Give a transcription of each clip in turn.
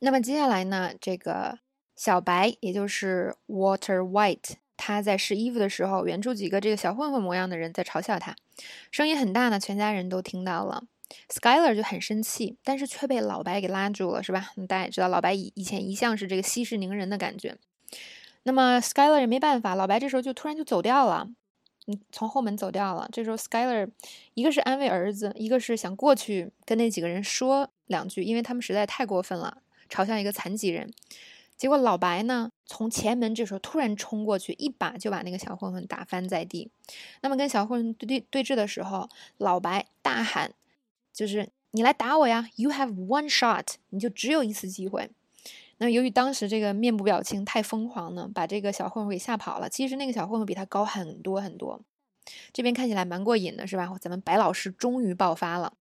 那么接下来呢，这个小白，也就是 Water White，他在试衣服的时候，远处几个这个小混混模样的人在嘲笑他，声音很大呢，全家人都听到了。Skyler 就很生气，但是却被老白给拉住了，是吧？大家也知道，老白以以前一向是这个息事宁人的感觉。那么 Skyler 也没办法，老白这时候就突然就走掉了，嗯，从后门走掉了。这时候 Skyler 一个是安慰儿子，一个是想过去跟那几个人说两句，因为他们实在太过分了，嘲笑一个残疾人。结果老白呢，从前门这时候突然冲过去，一把就把那个小混混打翻在地。那么跟小混混对对对峙的时候，老白大喊。就是你来打我呀！You have one shot，你就只有一次机会。那由于当时这个面部表情太疯狂呢，把这个小混混给吓跑了。其实那个小混混比他高很多很多。这边看起来蛮过瘾的，是吧？咱们白老师终于爆发了。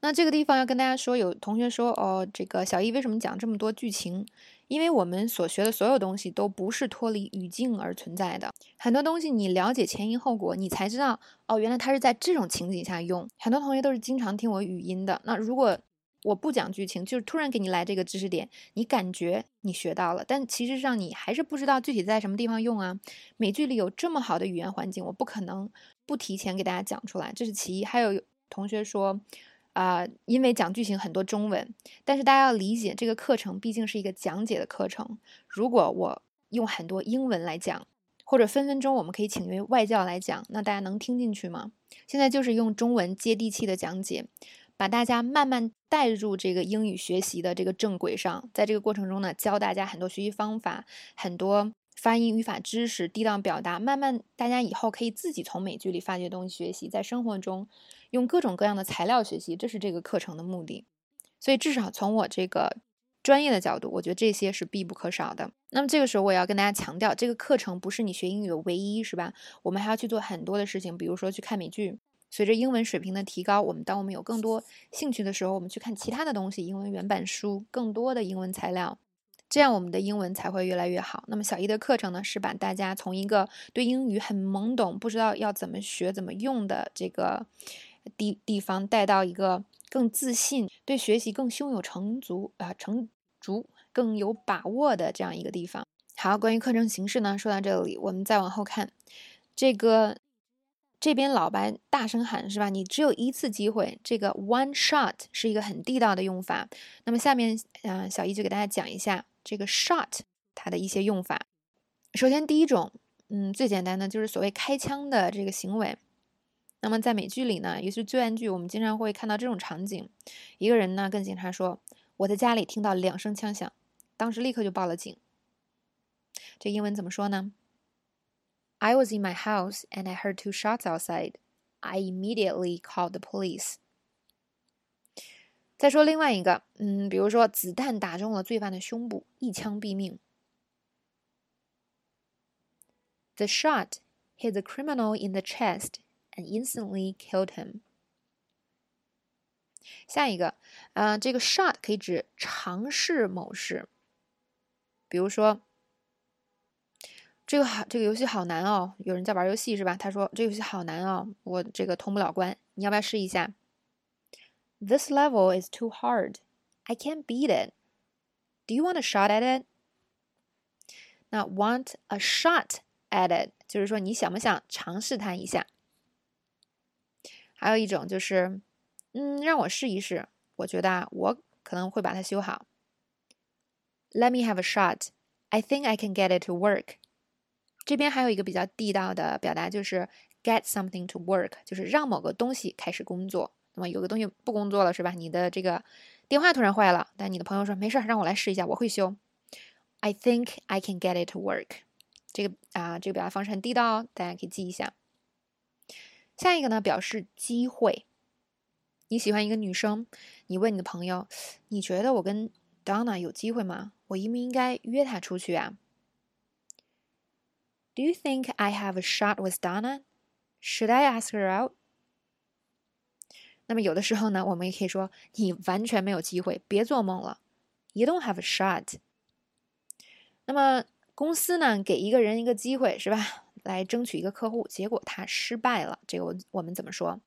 那这个地方要跟大家说，有同学说哦，这个小易为什么讲这么多剧情？因为我们所学的所有东西都不是脱离语境而存在的，很多东西你了解前因后果，你才知道哦，原来它是在这种情景下用。很多同学都是经常听我语音的，那如果我不讲剧情，就是突然给你来这个知识点，你感觉你学到了，但其实上你还是不知道具体在什么地方用啊。美剧里有这么好的语言环境，我不可能不提前给大家讲出来，这是其一。还有同学说。啊，因为讲剧情很多中文，但是大家要理解，这个课程毕竟是一个讲解的课程。如果我用很多英文来讲，或者分分钟我们可以请一位外教来讲，那大家能听进去吗？现在就是用中文接地气的讲解，把大家慢慢带入这个英语学习的这个正轨上。在这个过程中呢，教大家很多学习方法，很多发音、语法知识、地道表达，慢慢大家以后可以自己从美剧里发掘东西学习，在生活中。用各种各样的材料学习，这是这个课程的目的。所以，至少从我这个专业的角度，我觉得这些是必不可少的。那么，这个时候我也要跟大家强调，这个课程不是你学英语的唯一，是吧？我们还要去做很多的事情，比如说去看美剧。随着英文水平的提高，我们当我们有更多兴趣的时候，我们去看其他的东西，英文原版书，更多的英文材料，这样我们的英文才会越来越好。那么，小一的课程呢，是把大家从一个对英语很懵懂、不知道要怎么学、怎么用的这个。地地方带到一个更自信、对学习更胸有成竹啊成竹、更有把握的这样一个地方。好，关于课程形式呢，说到这里，我们再往后看。这个这边老白大声喊是吧？你只有一次机会。这个 one shot 是一个很地道的用法。那么下面，嗯，小易就给大家讲一下这个 shot 它的一些用法。首先，第一种，嗯，最简单的就是所谓开枪的这个行为。那么在美剧里呢，尤其是罪案剧，我们经常会看到这种场景：一个人呢跟警察说：“我在家里听到两声枪响，当时立刻就报了警。”这英文怎么说呢？I was in my house and I heard two shots outside. I immediately called the police. 再说另外一个，嗯，比如说子弹打中了罪犯的胸部，一枪毙命。The shot hit the criminal in the chest. and instantly killed him。下一个，呃，这个 shot 可以指尝试某事，比如说，这个好，这个游戏好难哦。有人在玩游戏是吧？他说这游戏好难哦，我这个通不了关。你要不要试一下 ？This level is too hard. I can't beat it. Do you want a shot at it? 那 want a shot at it 就是说你想不想尝试它一下？还有一种就是，嗯，让我试一试，我觉得啊，我可能会把它修好。Let me have a shot. I think I can get it to work. 这边还有一个比较地道的表达，就是 get something to work，就是让某个东西开始工作。 有个东西不工作了，是吧？你的这个电话突然坏了，但你的朋友说没事，让我来试一下，我会修。I think I can get it to work. 这个啊，这个表达方式很地道哦，大家可以记一下。下一个呢，表示机会。你喜欢一个女生，你问你的朋友，你觉得我跟 Donna 有机会吗？我应不应该约她出去啊？Do you think I have a shot with Donna? Should I ask her out? 那么有的时候呢，我们也可以说你完全没有机会，别做梦了。You don't have a shot. 那么公司呢，给一个人一个机会，是吧？来争取一个客户，结果他失败了。这个我我们怎么说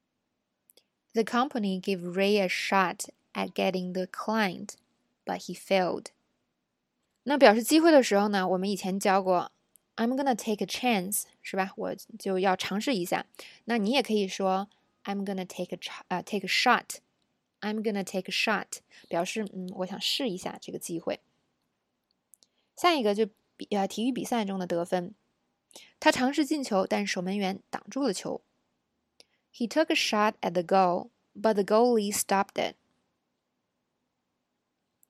？The company gave Ray a shot at getting the client, but he failed. 那表示机会的时候呢，我们以前教过，I'm gonna take a chance，是吧？我就要尝试一下。那你也可以说，I'm gonna take a 呃 take a shot，I'm gonna take a shot，表示嗯，我想试一下这个机会。下一个就比呃体育比赛中的得分，他尝试进球，但守门员挡住了球。He took a shot at the goal, but the goalie stopped it.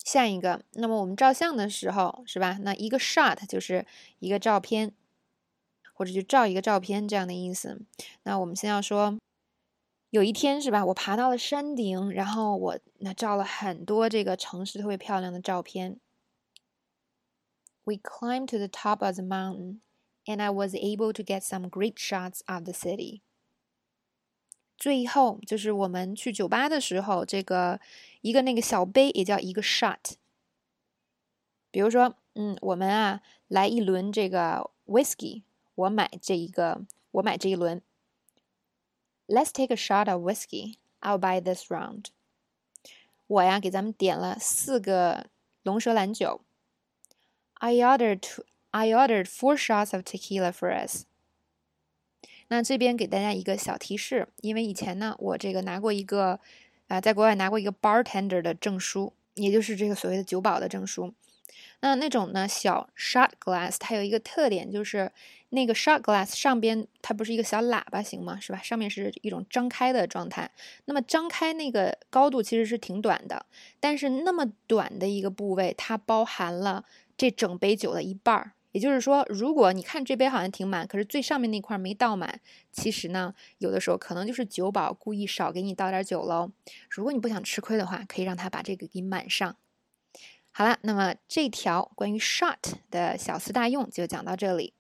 下一个，那么我们照相的时候，是吧？那一个 shot 就是一个照片，或者就照一个照片这样的意思。那我们先要说，有一天是吧？我爬到了山顶，然后我那照了很多这个城市特别漂亮的照片。We climbed to the top of the mountain, and I was able to get some great shots of the city. 最后就是我们去酒吧的时候，这个一个那个小杯也叫一个 shot。比如说，嗯，我们啊来一轮这个 whiskey，我买这一个，我买这一轮。 Let's take a shot of whiskey. I'll buy this round. 我呀给咱们点了四个龙舌兰酒。I ordered I ordered four shots of tequila for us. 那这边给大家一个小提示，因为以前呢，我这个拿过一个，啊，在国外拿过一个 bartender 的证书，也就是这个所谓的酒保的证书。 那那种呢小 shot glass，它有一个特点，就是那个 shot glass 上边它不是一个小喇叭形吗？是吧？上面是一种张开的状态。那么张开那个高度其实是挺短的，但是那么短的一个部位，它包含了这整杯酒的一半儿。也就是说，如果你看这杯好像挺满，可是最上面那块没倒满，其实呢，有的时候可能就是酒保故意少给你倒点酒喽。如果你不想吃亏的话，可以让他把这个给满上。好了，那么这条关于 shot 的小词大用就讲到这里。